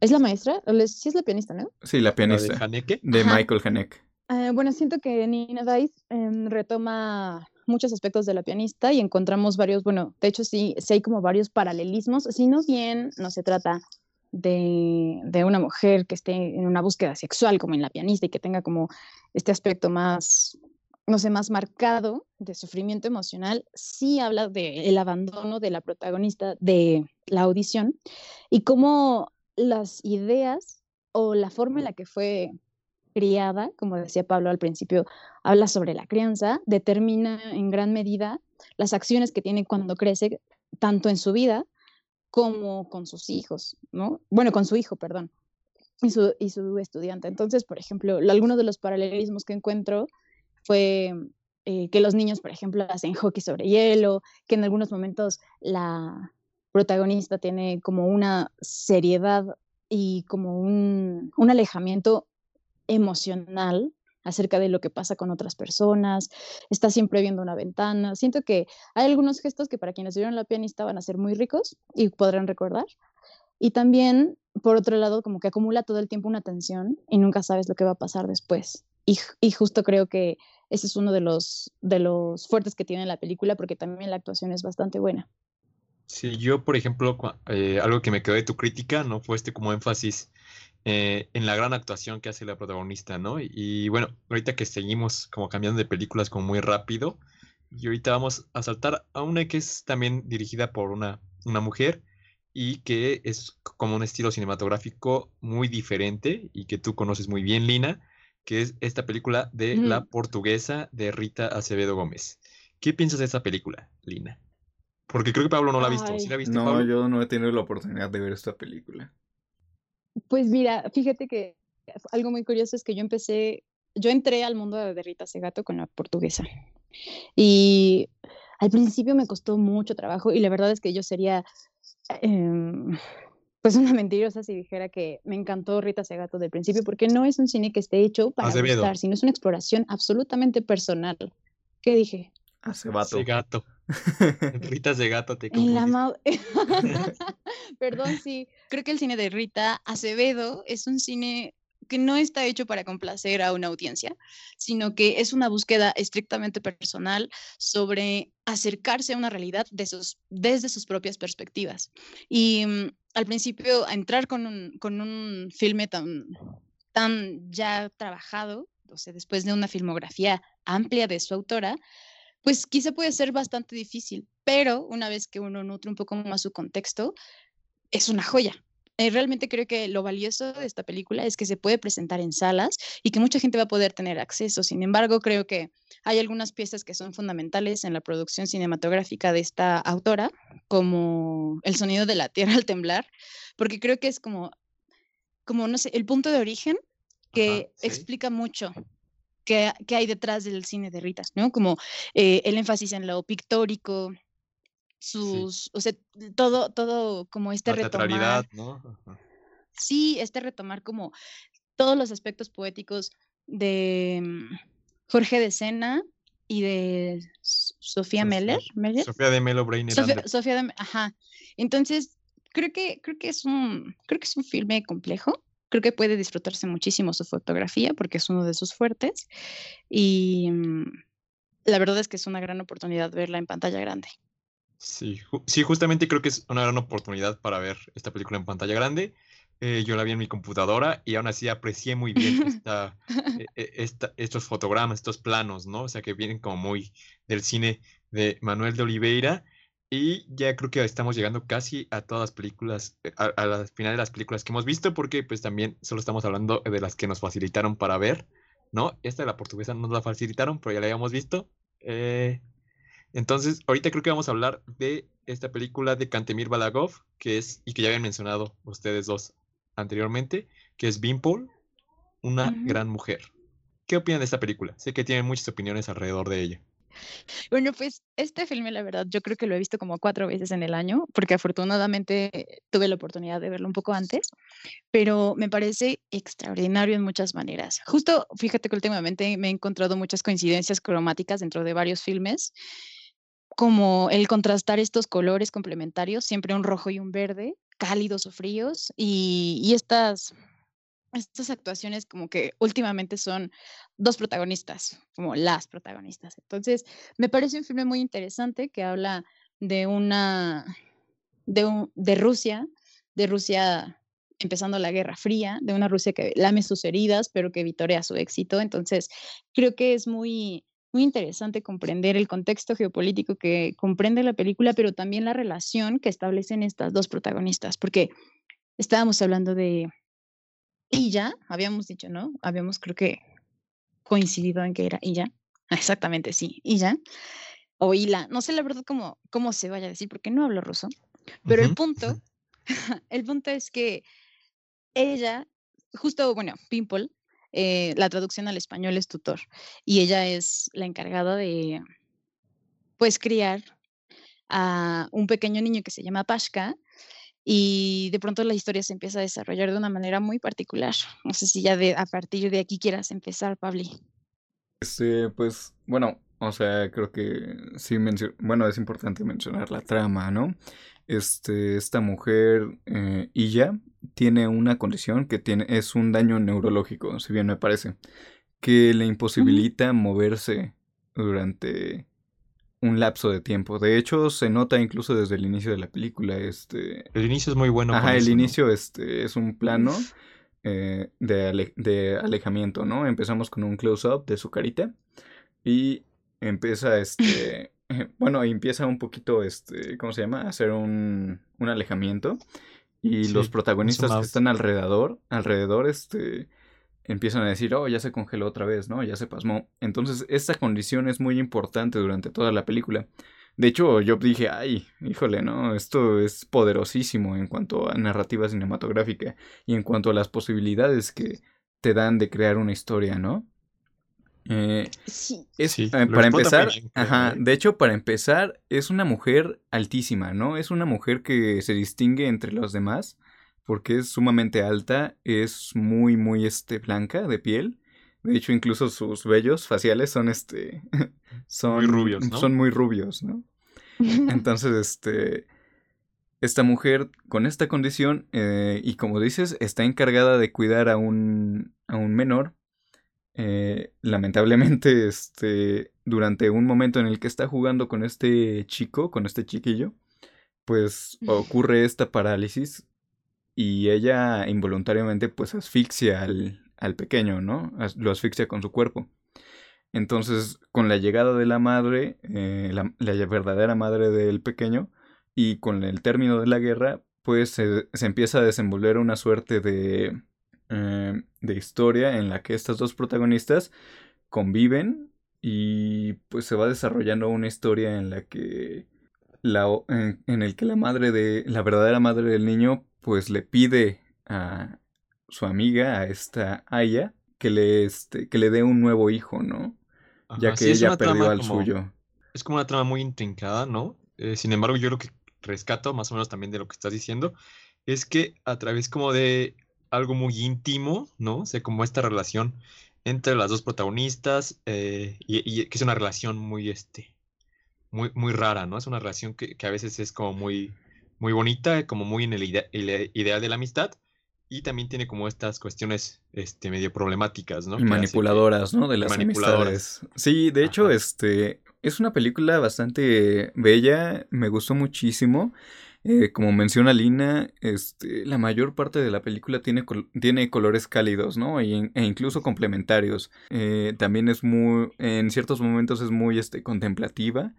¿Es la maestra? Sí es la pianista, ¿no? Sí, la pianista. ¿De Haneke? De Michael Haneke. Ah, bueno, siento que Nina Dice em, retoma muchos aspectos de la pianista y encontramos varios, bueno, de hecho sí, sí hay como varios paralelismos, si no bien no se trata de, una mujer que esté en una búsqueda sexual como en la pianista y que tenga como este aspecto más, no sé, más marcado de sufrimiento emocional, sí habla del abandono de la protagonista de la audición y cómo las ideas o la forma en la que fue criada, como decía Pablo al principio, habla sobre la crianza, determina en gran medida las acciones que tiene cuando crece, tanto en su vida como con sus hijos, ¿no? Bueno, con su hijo, perdón, y su, y su estudiante. Entonces, por ejemplo, algunos de los paralelismos que encuentro fue eh, que los niños, por ejemplo, hacen hockey sobre hielo, que en algunos momentos la protagonista tiene como una seriedad y como un, un alejamiento emocional acerca de lo que pasa con otras personas, está siempre viendo una ventana. Siento que hay algunos gestos que para quienes vieron la pianista van a ser muy ricos y podrán recordar. Y también, por otro lado, como que acumula todo el tiempo una tensión y nunca sabes lo que va a pasar después. Y, y justo creo que ese es uno de los, de los fuertes que tiene la película porque también la actuación es bastante buena. Sí, yo, por ejemplo, eh, algo que me quedó de tu crítica, ¿no? Fue este como énfasis eh, en la gran actuación que hace la protagonista, ¿no? Y, bueno, ahorita que seguimos como cambiando de películas como muy rápido, y ahorita vamos a saltar a una que es también dirigida por una, una mujer y que es como un estilo cinematográfico muy diferente y que tú conoces muy bien, Lina, que es esta película de La Portuguesa de Rita Acevedo Gómez. ¿Qué piensas de esta película, Lina? Porque creo que Pablo no la ha visto. ¿Sí la viste, no, yo no he tenido la oportunidad de ver esta película. Pues mira, fíjate que algo muy curioso es que yo empecé, yo entré al mundo de Rita Segato con la portuguesa. Y al principio me costó mucho trabajo y la verdad es que yo sería em, pues una mentirosa si dijera que me encantó Rita Segato del principio, porque no es un cine que esté hecho para gustar, sino es una exploración absolutamente personal. ¿Qué dije? Segato. Rita Segato te en la Perdón, sí. Creo que el cine de Rita Acevedo es un cine que no está hecho para complacer a una audiencia, sino que es una búsqueda estrictamente personal sobre acercarse a una realidad desde sus propias perspectivas. Y mm, al principio, entrar con un, con un filme tan, tan ya trabajado, o sea, después de una filmografía amplia de su autora, pues quizá puede ser bastante difícil, pero una vez que uno nutre un poco más su contexto, es una joya. Eh, realmente creo que lo valioso de esta película es que se puede presentar en salas y que mucha gente va a poder tener acceso. Sin embargo, creo que hay algunas piezas que son fundamentales en la producción cinematográfica de esta autora, como el sonido de la tierra al temblar, porque creo que es como, como no sé, el punto de origen que explica mucho qué, hay detrás del cine de Rita, ¿no? Como eh, el énfasis en lo pictórico, sus, o sea, todo, todo como este retomar. ¿no? Sí, este retomar como todos los aspectos poéticos de mm, Jorge de Sena y de Sofía Meller. Sofía de Melo Brainer. Sofía, de, ajá. Entonces, creo que, creo que es un, creo que es un filme complejo. Creo que puede disfrutarse muchísimo su fotografía porque es uno de sus fuertes. Y mm, la verdad es que es una gran oportunidad verla en pantalla grande. Sí, sí, justamente creo que es una gran oportunidad para ver esta película en pantalla grande. Eh, yo la vi en mi computadora y aún así aprecié muy bien esta, e, e, esta, estos fotogramas, estos planos, ¿no? O sea, que vienen como muy del cine de Manuel de Oliveira. Y ya creo que estamos llegando casi a todas las películas, eh, a, a la final de las películas que hemos visto, porque pues también solo estamos hablando de las que nos facilitaron para ver, ¿no? Esta de la portuguesa no nos la facilitaron, pero ya la habíamos visto. Eh, entonces, ahorita creo que vamos a hablar de esta película de Kantemir Balagov, que es, y que ya habían mencionado ustedes dos anteriormente, que es Bimpol, una gran mujer. ¿Qué opinan de esta película? Sé que tienen muchas opiniones alrededor de ella. Bueno, pues este filme, la verdad, yo creo que lo he visto como cuatro veces en el año, porque afortunadamente tuve la oportunidad de verlo un poco antes, pero me parece extraordinario en muchas maneras. Justo, fíjate que últimamente me he encontrado muchas coincidencias cromáticas dentro de varios filmes como el contrastar estos colores complementarios, siempre un rojo y un verde, cálidos o fríos, y, estas, estas actuaciones como que últimamente son dos protagonistas, como las protagonistas. Entonces, me parece un filme muy interesante que habla de una, de, Rusia, de Rusia empezando la Guerra Fría, de una Rusia que lame sus heridas, pero que vitorea su éxito. Entonces, creo que es muy, muy interesante comprender el contexto geopolítico que comprende la película, pero también la relación que establecen estas dos protagonistas, porque estábamos hablando de y ya, habíamos dicho, ¿no? Habíamos creo que coincidido en que era ella. Exactamente, sí, y ya. O Ila, no sé la verdad cómo, cómo se vaya a decir, porque no hablo ruso. Pero el punto, el punto es que ella, justo, bueno, Pimple, eh, la traducción al español es tutor, y ella es la encargada de, pues, criar a un pequeño niño que se llama Pashka, y de pronto la historia se empieza a desarrollar de una manera muy particular. No sé si ya de, a partir de aquí quieras empezar, Pabli. Este, pues, bueno, o sea, creo que sí, bueno, es importante mencionar la trama, ¿no? Este, esta mujer, eh, Illa, tiene una condición que tiene, es un daño neurológico, si bien me parece, que le imposibilita moverse durante un lapso de tiempo. De hecho, se nota incluso desde el inicio de la película. Este... El inicio es muy bueno. Ajá, el inicio este, es un plano eh, de, de, alejamiento, ¿no? Empezamos con un close-up de su carita y empieza este... bueno, empieza un poquito, este, ¿cómo se llama? hacer un, un alejamiento. Y los protagonistas que están alrededor, alrededor, este, empiezan a decir, oh, ya se congeló otra vez, ¿no? Ya se pasmó. Entonces, esta condición es muy importante durante toda la película. De hecho, yo dije, ay, híjole, ¿no? Esto es poderosísimo en cuanto a narrativa cinematográfica y en cuanto a las posibilidades que te dan de crear una historia, ¿no? Eh, sí. Es, eh, para empezar, ajá, de hecho, para empezar, es una mujer altísima, ¿no? Es una mujer que se distingue entre los demás porque es sumamente alta, es muy, muy este, blanca de piel. De hecho, incluso sus vellos faciales son este. son muy rubios, ¿no? Son muy rubios, ¿no? Entonces, este. Esta mujer con esta condición, eh, y como dices, está encargada de cuidar a un, a un menor. Eh, lamentablemente, este, durante un momento en el que está jugando con este chico, con este chiquillo, pues ocurre esta parálisis y ella involuntariamente pues asfixia al, al pequeño, ¿no? Lo asfixia con su cuerpo. Entonces, con la llegada de la madre, eh, la, verdadera madre del pequeño, y con el término de la guerra, pues se, empieza a desenvolver una suerte de, eh, de historia en la que estas dos protagonistas conviven y pues se va desarrollando una historia en la que la, en, en el que la madre de la verdadera madre del niño pues le pide a su amiga, a esta Aya, que le, este, que le dé un nuevo hijo, ¿no? ya que ella perdió al suyo. Es como una trama muy intrincada, ¿no? Eh, sin embargo, yo lo que rescato, más o menos también de lo que estás diciendo, es que a través como de algo muy íntimo, ¿no? O sea, como esta relación entre las dos protagonistas, eh, y, que es una relación muy, este, muy, muy rara, ¿no? Es una relación que, que a veces es como muy, muy bonita, como muy en el, ideal de la amistad. Y también tiene como estas cuestiones este, medio problemáticas, ¿no? Y manipuladoras, ¿no? De las amistades. Sí, de hecho, este es una película bastante bella, me gustó muchísimo. Eh, como menciona Lina, este, la mayor parte de la película tiene, tiene colores cálidos, ¿no? E, incluso complementarios. Eh, también es muy, en ciertos momentos es muy este, contemplativa.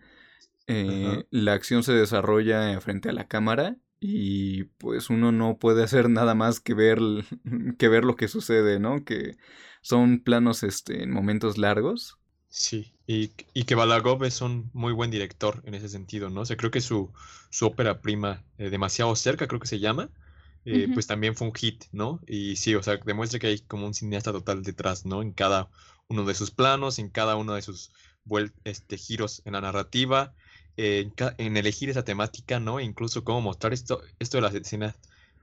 Eh, la acción se desarrolla frente a la cámara y pues uno no puede hacer nada más que ver, que ver lo que sucede, ¿no? Que son planos este, en momentos largos. Sí, y, que Balagov es un muy buen director en ese sentido, ¿no? O sea, creo que su, su ópera prima, eh, Demasiado Cerca, creo que se llama, eh, pues también fue un hit, ¿no? Y sí, o sea, demuestra que hay como un cineasta total detrás, ¿no? En cada uno de sus planos, en cada uno de sus este, giros en la narrativa, en, elegir esa temática, ¿no? incluso cómo mostrar esto, esto de las escenas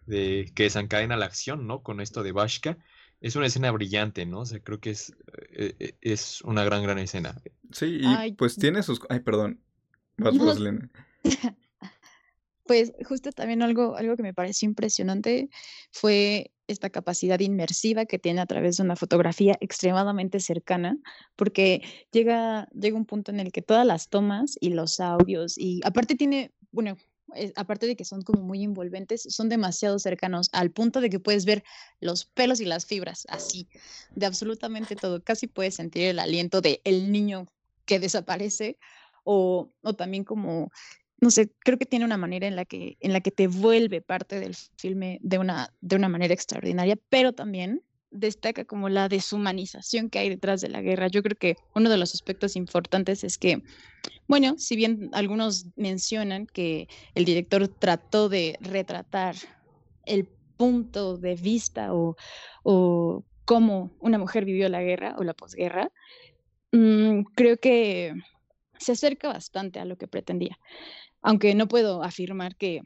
de, que desencadena la acción, ¿no? Con esto de Bashka. Es una escena brillante, ¿no? O sea, creo que es, eh, eh, es una gran, gran escena. Sí, y pues tiene sus... Ay, perdón. Vas, vas, Pues justo también algo, algo que me pareció impresionante fue esta capacidad inmersiva que tiene a través de una fotografía extremadamente cercana, porque llega, llega un punto en el que todas las tomas y los audios, y aparte tiene, bueno, aparte de que son como muy envolventes, son demasiado cercanos al punto de que puedes ver los pelos y las fibras, así, de absolutamente todo. Casi puedes sentir el aliento de niño que desaparece o, o también como no sé, creo que tiene una manera en la que, en la que te vuelve parte del filme de una, de una manera extraordinaria, pero también destaca como la deshumanización que hay detrás de la guerra. Yo creo que uno de los aspectos importantes es que, bueno, si bien algunos mencionan que el director trató de retratar el punto de vista o, o cómo una mujer vivió la guerra o la posguerra, mm, creo que se acerca bastante a lo que pretendía. Aunque no puedo afirmar que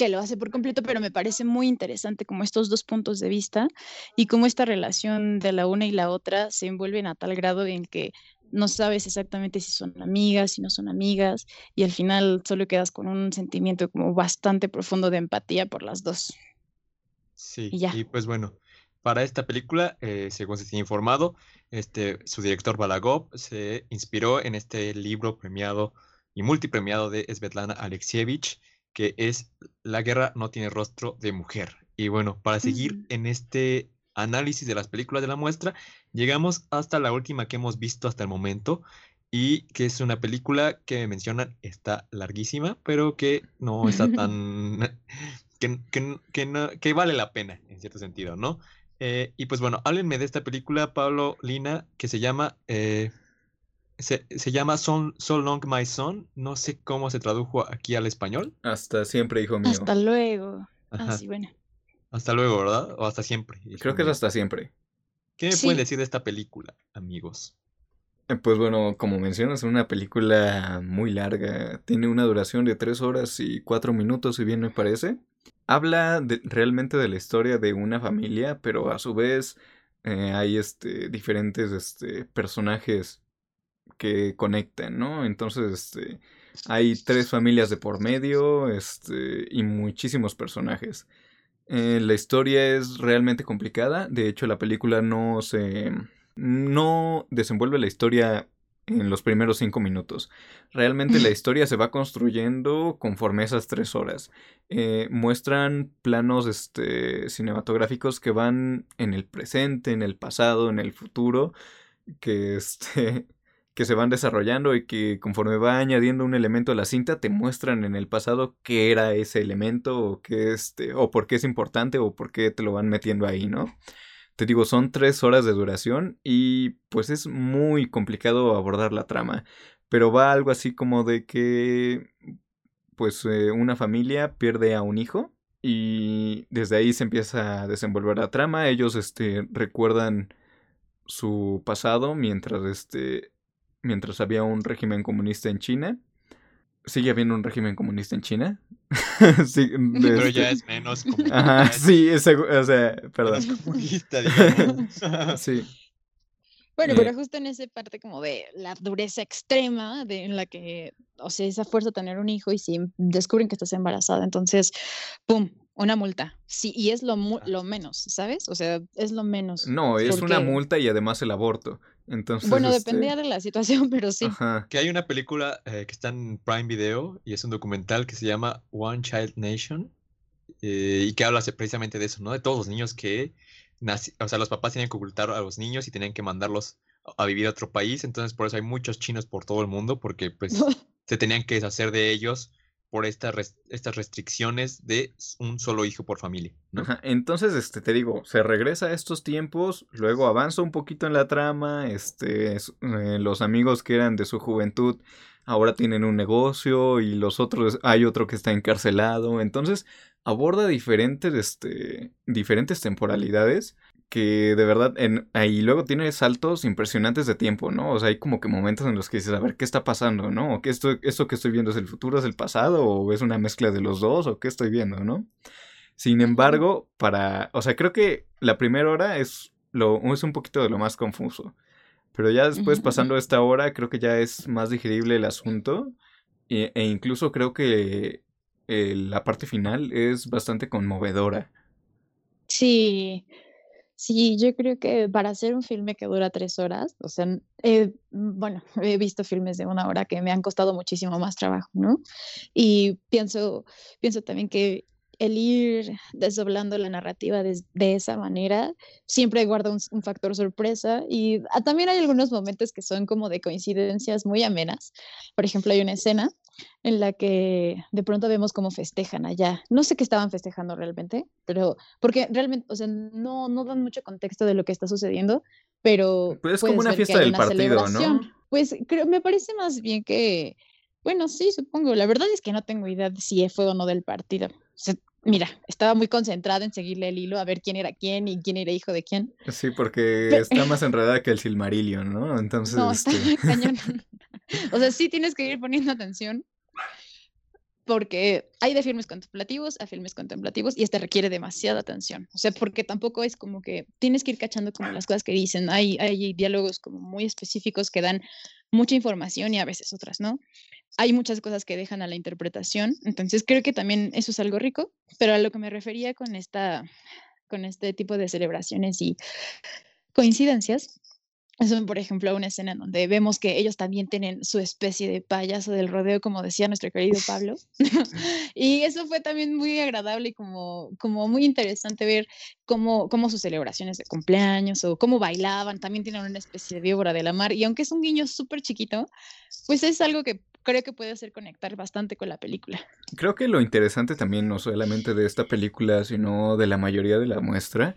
que lo hace por completo, pero me parece muy interesante como estos dos puntos de vista y cómo esta relación de la una y la otra se envuelven a tal grado en que no sabes exactamente si son amigas, si no son amigas, y al final solo quedas con un sentimiento como bastante profundo de empatía por las dos. Sí, y, pues bueno, para esta película, eh, según se tiene informado, este, su director Balagov se inspiró en este libro premiado y multipremiado de Svetlana Alexievich, que es La guerra no tiene rostro de mujer. Y bueno, para seguir en este análisis de las películas de la muestra, llegamos hasta la última que hemos visto hasta el momento y que es una película que mencionan está larguísima, pero que no está tan... que, que, que, vale la pena, en cierto sentido, ¿no? Eh, y pues bueno, háblenme de esta película, Pablo Lina, que se llama eh, se, llama So, Long My Son. No sé cómo se tradujo aquí al español. Hasta siempre, hijo mío. Hasta luego. Ah, bueno. Hasta luego, ¿verdad? O hasta siempre. Creo que es hasta siempre. ¿Qué me pueden decir de esta película, amigos? Eh, pues bueno, como mencionas, es una película muy larga. Tiene una duración de tres horas y cuatro minutos, si bien me parece. Habla realmente de la historia de una familia, pero a su vez eh, hay este, diferentes este, personajes que conecten, ¿no? Entonces, este, hay tres familias de por medio, este, y muchísimos personajes. Eh, la historia es realmente complicada, de hecho la película no se... no desenvuelve la historia en los primeros cinco minutos. Realmente la historia se va construyendo conforme esas tres horas. Eh, muestran planos este, cinematográficos que van en el presente, en el pasado, en el futuro, que este, que se van desarrollando y que conforme va añadiendo un elemento a la cinta te muestran en el pasado qué era ese elemento o qué este o por qué es importante o por qué te lo van metiendo ahí, ¿no? Te digo, son tres horas de duración y pues es muy complicado abordar la trama, pero va algo así como de que pues eh, una familia pierde a un hijo y desde ahí se empieza a desenvolver la trama, ellos este recuerdan su pasado mientras este mientras había un régimen comunista en China. ¿Sigue habiendo un régimen comunista en China? sí, Pero ya este es menos Ajá, sí, es, o sea, perdón. comunista, digamos. sí. Bueno, pero eh. justo en esa parte como de la dureza extrema de, en la que, o sea, esa fuerza tener un hijo y si descubren que estás embarazada, entonces, ¡pum! Una multa. Sí, y es lo, lo menos, ¿sabes? O sea, es lo menos. No, es una multa y además el aborto. Entonces, bueno, este dependía de la situación, pero sí. Que hay una película eh, que está en Prime Video y es un documental que se llama One Child Nation eh, y que habla precisamente de eso, ¿no? De todos los niños que, o sea, los papás tienen que ocultar a los niños y tenían que mandarlos a vivir a otro país, entonces por eso hay muchos chinos por todo el mundo porque pues se tenían que deshacer de ellos por estas estas restricciones de un solo hijo por familia. Entonces, este, te digo, se regresa a estos tiempos, luego avanza un poquito en la trama, este, eh, los amigos que eran de su juventud ahora tienen un negocio y los otros, hay otro que está encarcelado, entonces aborda diferentes, este, diferentes temporalidades que de verdad, en, ahí luego tiene saltos impresionantes de tiempo, ¿no? O sea, hay como que momentos en los que dices, a ver, ¿qué está pasando, no? ¿O que esto, esto que estoy viendo es el futuro, es el pasado? ¿O es una mezcla de los dos? ¿O qué estoy viendo, no? Sin embargo, para, o sea, creo que la primera hora es, lo, es un poquito de lo más confuso. Pero ya después, pasando esta hora, creo que ya es más digerible el asunto. E, e incluso creo que eh, la parte final es bastante conmovedora. Sí, Sí, yo creo que para hacer un filme que dura tres horas, o sea, mm, bueno, he visto filmes de una hora que me han costado muchísimo más trabajo, ¿no? Y pienso, pienso también que el ir desdoblando la narrativa de, esa manera siempre guarda un, factor sorpresa y ah, también hay algunos momentos que son como de coincidencias muy amenas. Por ejemplo, hay una escena en la que de pronto vemos cómo festejan allá. No sé qué estaban festejando realmente, pero porque realmente, o sea, no, no dan mucho contexto de lo que está sucediendo, pero... Pues es como una fiesta del partido, ¿no? Pues creo, me parece más bien que, bueno, sí, supongo. La verdad es que no tengo idea de si fue o no del partido. Mira, estaba muy concentrada en seguirle el hilo, a ver quién era quién y quién era hijo de quién. Sí, porque está más enredada que el Silmarillion, ¿no? Entonces. No, está este cañón. O sea, sí tienes que ir poniendo atención porque hay de filmes contemplativos a filmes contemplativos y este requiere demasiada atención. O sea, porque tampoco es como que tienes que ir cachando como las cosas que dicen. Hay, hay diálogos como muy específicos que dan mucha información y a veces otras, ¿no? Hay muchas cosas que dejan a la interpretación. Entonces, creo que también eso es algo rico, pero a lo que me refería con, esta, con este tipo de celebraciones y coincidencias eso, por ejemplo, una escena donde vemos que ellos también tienen su especie de payaso del rodeo, como decía nuestro querido Pablo. y eso fue también muy agradable y como, como muy interesante ver cómo, cómo sus celebraciones de cumpleaños o cómo bailaban, también tienen una especie de víbora de la mar. Y aunque es un guiño súper chiquito, pues es algo que creo que puede hacer conectar bastante con la película. Creo que lo interesante también, no solamente de esta película, sino de la mayoría de la muestra,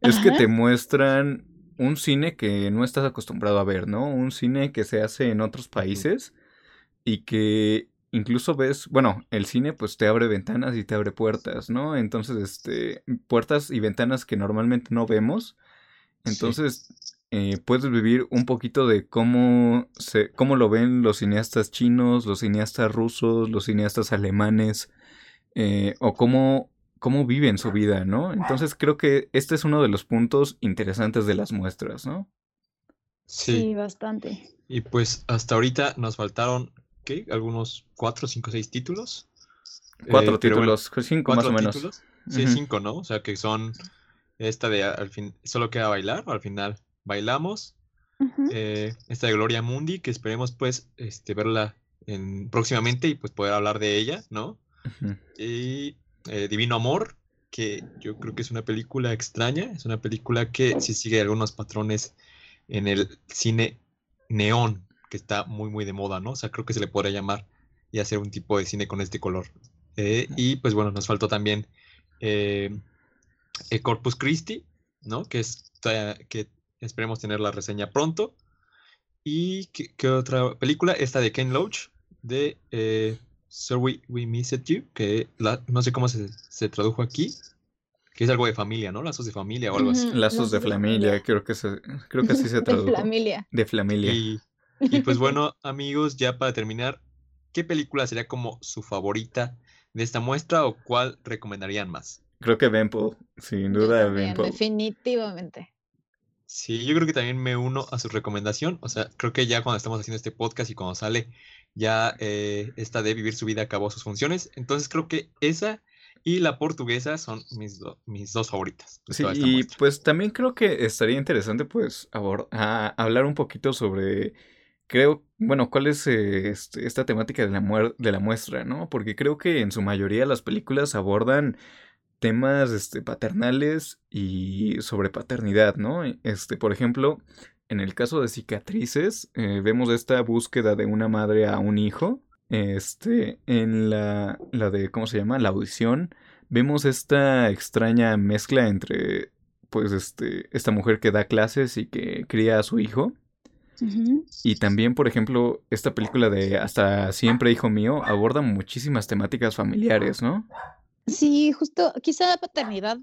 es que te muestran un cine que no estás acostumbrado a ver, ¿no? Un cine que se hace en otros países y que incluso ves, bueno, el cine pues te abre ventanas y te abre puertas, ¿no? Entonces, este, puertas y ventanas que normalmente no vemos. Entonces, eh, puedes vivir un poquito de cómo, se, cómo lo ven los cineastas chinos, los cineastas rusos, los cineastas alemanes, eh, o cómo cómo viven su vida, ¿no? Entonces creo que este es uno de los puntos interesantes de las muestras, ¿no? Sí, bastante. Y pues hasta ahorita nos faltaron, ¿qué? Algunos cuatro, cinco, seis títulos. Cuatro eh, títulos, cinco más o menos. Sí, cinco, ¿no? O sea que son esta de al fin, solo queda bailar, al final bailamos. Eh, esta de Gloria Mundi, que esperemos pues este, verla en, próximamente y pues poder hablar de ella, ¿no? Y eh, Divino Amor, que yo creo que es una película extraña, es una película que sí sigue algunos patrones en el cine neón, que está muy, muy de moda, ¿no? O sea, creo que se le podría llamar y hacer un tipo de cine con este color. Eh, y pues bueno, nos faltó también eh, Corpus Christi, ¿no? Que, es, que esperemos tener la reseña pronto. ¿Y qué, otra película? Esta de Ken Loach, de So We, we Missed You, que no sé cómo se, tradujo aquí, que es algo de familia, ¿no? Lazos de familia o algo así. Lazos, de, familia, creo que se, creo que así se tradujo. De familia. De familia. Y, y pues bueno, amigos, ya para terminar, ¿qué película sería como su favorita de esta muestra o cuál recomendarían más? Creo que Bemple, sin duda Bemple. Definitivamente. Sí, yo creo que también me uno a su recomendación. O sea, creo que ya cuando estamos haciendo este podcast y cuando sale ya eh, esta de vivir su vida acabó sus funciones. Entonces creo que esa y la portuguesa son mis, mis dos favoritas. Sí, y pues también creo que estaría interesante pues hablar un poquito sobre, creo, bueno, cuál es eh, este, esta temática de la, de la muestra, ¿no? Porque creo que en su mayoría las películas abordan temas este, paternales y sobre paternidad, ¿no? Este, por ejemplo, en el caso de cicatrices, eh, vemos esta búsqueda de una madre a un hijo. Este, en la, la de, ¿cómo se llama? La audición, vemos esta extraña mezcla entre, pues, este, esta mujer que da clases y que cría a su hijo. Y también, por ejemplo, esta película de Hasta siempre, hijo mío, aborda muchísimas temáticas familiares, ¿no? Sí, justo, quizá paternidad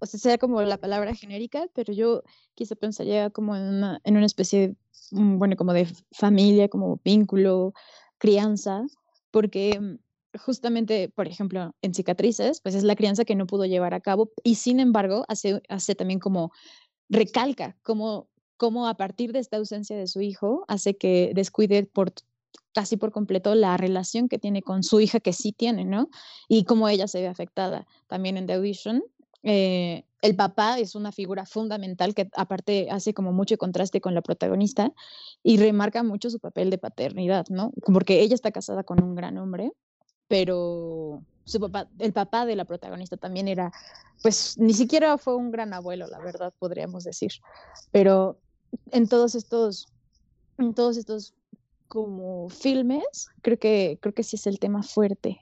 o sea, sea como la palabra genérica, pero yo quizá pensaría como en una, una especie, mm, bueno, como de familia, como vínculo, crianza, porque mm, justamente, por ejemplo, en cicatrices, pues es la crianza que no pudo llevar a cabo y sin embargo hace, hace también como recalca como, como a partir de esta ausencia de su hijo hace que descuide por casi por completo la relación que tiene con su hija que sí tiene, ¿no? Y cómo ella se ve afectada. También en The Audition eh, el papá es una figura fundamental que aparte hace como mucho contraste con la protagonista y remarca mucho su papel de paternidad, ¿no? Porque ella está casada con un gran hombre, pero su papá, el papá de la protagonista también era, pues ni siquiera fue un gran abuelo, la verdad, podríamos decir. Pero en todos estos, en todos estos como filmes, creo que, creo que sí es el tema fuerte.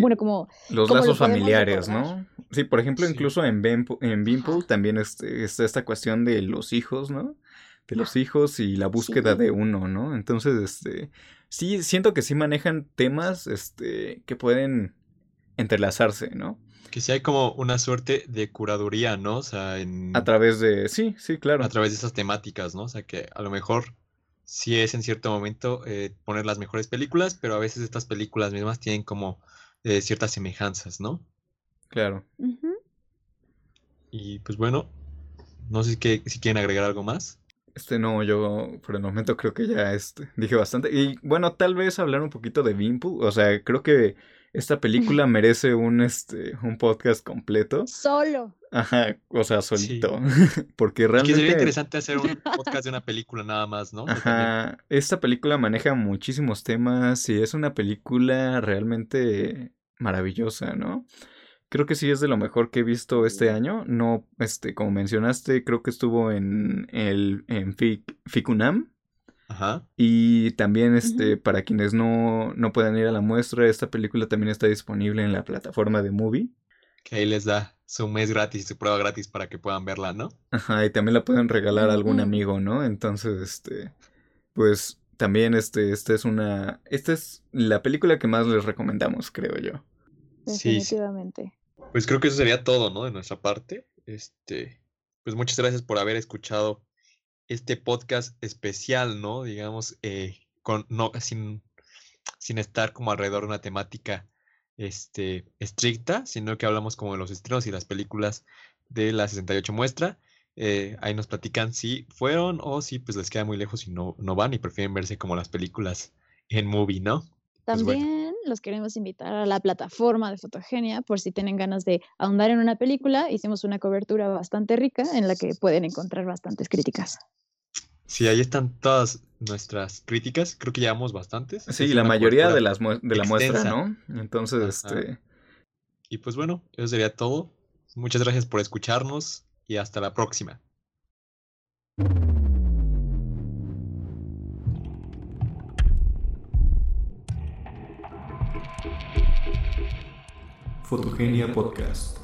Bueno, como, los lazos familiares, ¿no? Sí, por ejemplo, incluso en, en Bimple también este, está esta cuestión de los hijos, ¿no? De los hijos y la búsqueda de uno, ¿no? Entonces, este, sí, siento que sí manejan temas, este, que pueden entrelazarse, ¿no? Que sí hay como una suerte de curaduría, ¿no? O sea, en... A través de, sí, sí, claro. A través de esas temáticas, ¿no? O sea, que a lo mejor sí es en cierto momento eh, poner las mejores películas, pero a veces estas películas mismas tienen como eh, ciertas semejanzas, ¿no? Claro. Y pues bueno, no sé si, si quieren agregar algo más. Este no, yo por el momento creo que ya este, dije bastante. Y bueno, tal vez hablar un poquito de Bimpu. O sea, creo que esta película merece un, este, un podcast completo. Solo. Ajá, o sea, solito. Porque realmente... sería interesante hacer un podcast de una película nada más, ¿no? Ajá, esta película maneja muchísimos temas y es una película realmente maravillosa, ¿no? Creo que sí es de lo mejor que he visto este año. No, este, como mencionaste, creo que estuvo en el en Ficunam. Ajá. Y también, este, para quienes no, no puedan ir a la muestra, esta película también está disponible en la plataforma de Movie. Que ahí les da su mes gratis y su prueba gratis para que puedan verla, ¿no? Ajá, y también la pueden regalar a algún amigo, ¿no? Entonces, este, pues también, este, esta es una, esta es la película que más les recomendamos, creo yo. Definitivamente. Pues creo que eso sería todo, ¿no? De nuestra parte. Este, pues muchas gracias por haber escuchado este podcast especial, ¿no? Digamos, eh, con, no, sin, sin estar como alrededor de una temática este, estricta, sino que hablamos como de los estrenos y las películas de la 68 muestra. Eh, ahí nos platican si fueron o si pues les queda muy lejos y no, no van y prefieren verse como las películas en movie, ¿no? Pues También los queremos invitar a la plataforma de Fotogenia por si tienen ganas de ahondar en una película. Hicimos una cobertura bastante rica en la que pueden encontrar bastantes críticas. Sí, ahí están todas nuestras críticas. Creo que llevamos bastantes. Sí, la mayoría de, las de la muestra, ¿no? Entonces, este... Y pues bueno, eso sería todo. Muchas gracias por escucharnos y hasta la próxima. Fotogenia Podcast.